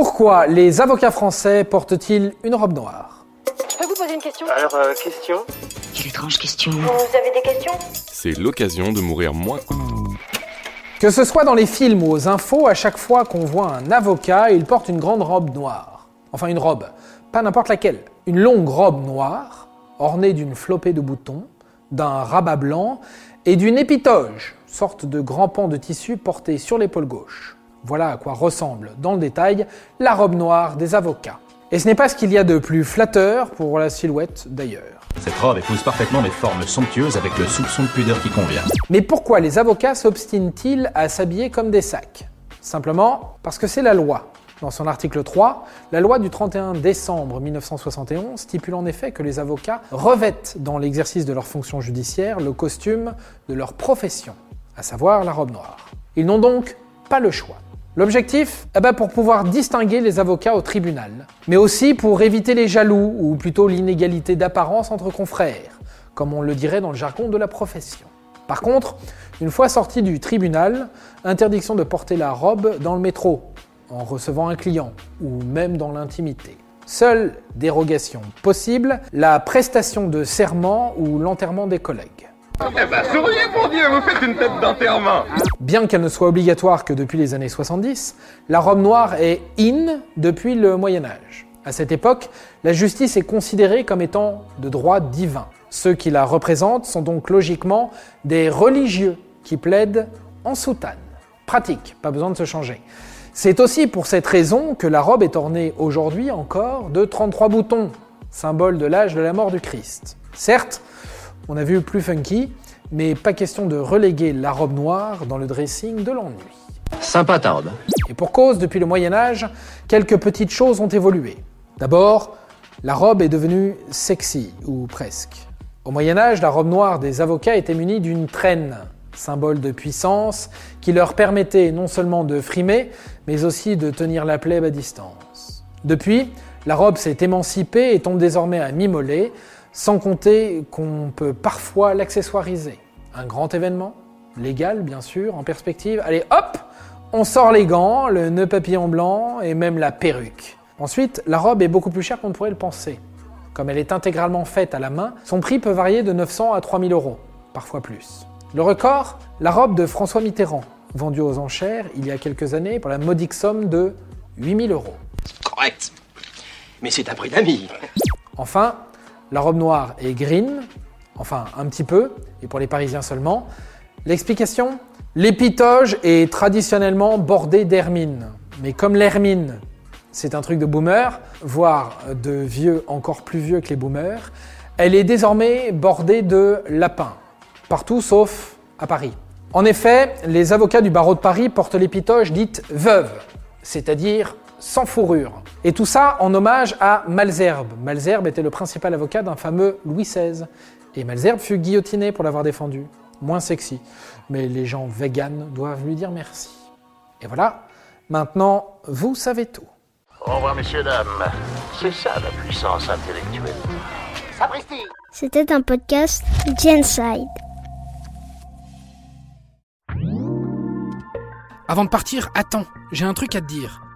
Pourquoi les avocats français portent-ils une robe noire Je peux vous poser une question Alors, euh, question Quelle étrange question. Vous avez des questions C'est l'occasion de mourir moins. Que ce soit dans les films ou aux infos, à chaque fois qu'on voit un avocat, il porte une grande robe noire. Enfin une robe, pas n'importe laquelle. Une longue robe noire, ornée d'une flopée de boutons, d'un rabat blanc et d'une épitoge, sorte de grand pan de tissu porté sur l'épaule gauche. Voilà à quoi ressemble, dans le détail, la robe noire des avocats. Et ce n'est pas ce qu'il y a de plus flatteur pour la silhouette d'ailleurs. Cette robe épouse parfaitement mes formes somptueuses avec le soupçon de pudeur qui convient. Mais pourquoi les avocats s'obstinent-ils à s'habiller comme des sacs? Simplement parce que c'est la loi. Dans son article 3, la loi du 31 décembre 1971 stipule en effet que les avocats revêtent dans l'exercice de leur fonction judiciaire le costume de leur profession, à savoir la robe noire. Ils n'ont donc pas le choix. L'objectif eh ben Pour pouvoir distinguer les avocats au tribunal, mais aussi pour éviter les jaloux, ou plutôt l'inégalité d'apparence entre confrères, comme on le dirait dans le jargon de la profession. Par contre, une fois sorti du tribunal, interdiction de porter la robe dans le métro, en recevant un client, ou même dans l'intimité. Seule dérogation possible, la prestation de serment ou l'enterrement des collègues. Eh ben, souriez pour Dieu, vous faites une tête d'enterrement Bien qu'elle ne soit obligatoire que depuis les années 70, la robe noire est in depuis le Moyen Âge. À cette époque, la justice est considérée comme étant de droit divin. Ceux qui la représentent sont donc logiquement des religieux qui plaident en soutane. Pratique, pas besoin de se changer. C'est aussi pour cette raison que la robe est ornée aujourd'hui encore de 33 boutons, symbole de l'âge de la mort du Christ. Certes, on a vu plus funky, mais pas question de reléguer la robe noire dans le dressing de l'ennui. Sympa ta robe. Et pour cause, depuis le Moyen Âge, quelques petites choses ont évolué. D'abord, la robe est devenue sexy, ou presque. Au Moyen Âge, la robe noire des avocats était munie d'une traîne, symbole de puissance, qui leur permettait non seulement de frimer, mais aussi de tenir la plèbe à distance. Depuis, la robe s'est émancipée et tombe désormais à mi-mollet, sans compter qu'on peut parfois l'accessoiriser. Un grand événement, légal bien sûr, en perspective. Allez hop, on sort les gants, le nœud papillon blanc et même la perruque. Ensuite, la robe est beaucoup plus chère qu'on ne pourrait le penser. Comme elle est intégralement faite à la main, son prix peut varier de 900 à 3000 euros, parfois plus. Le record, la robe de François Mitterrand, vendue aux enchères il y a quelques années pour la modique somme de 8000 euros. Correct. Mais c'est un prix d'ami. Enfin, la robe noire est green, enfin un petit peu, et pour les Parisiens seulement. L'explication? L'épitoge est traditionnellement bordé d'hermine. Mais comme l'hermine, c'est un truc de boomer, voire de vieux encore plus vieux que les boomers, elle est désormais bordée de lapins. Partout sauf à Paris. En effet, les avocats du barreau de Paris portent l'épitoge dite veuve, c'est-à-dire sans fourrure. Et tout ça en hommage à Malzerbe. Malzerbe était le principal avocat d'un fameux Louis XVI. Et Malzerbe fut guillotiné pour l'avoir défendu. Moins sexy. Mais les gens véganes doivent lui dire merci. Et voilà, maintenant, vous savez tout. Au revoir, messieurs, dames. C'est ça la puissance intellectuelle. Sapristi C'était un podcast Genside. Avant de partir, attends, j'ai un truc à te dire.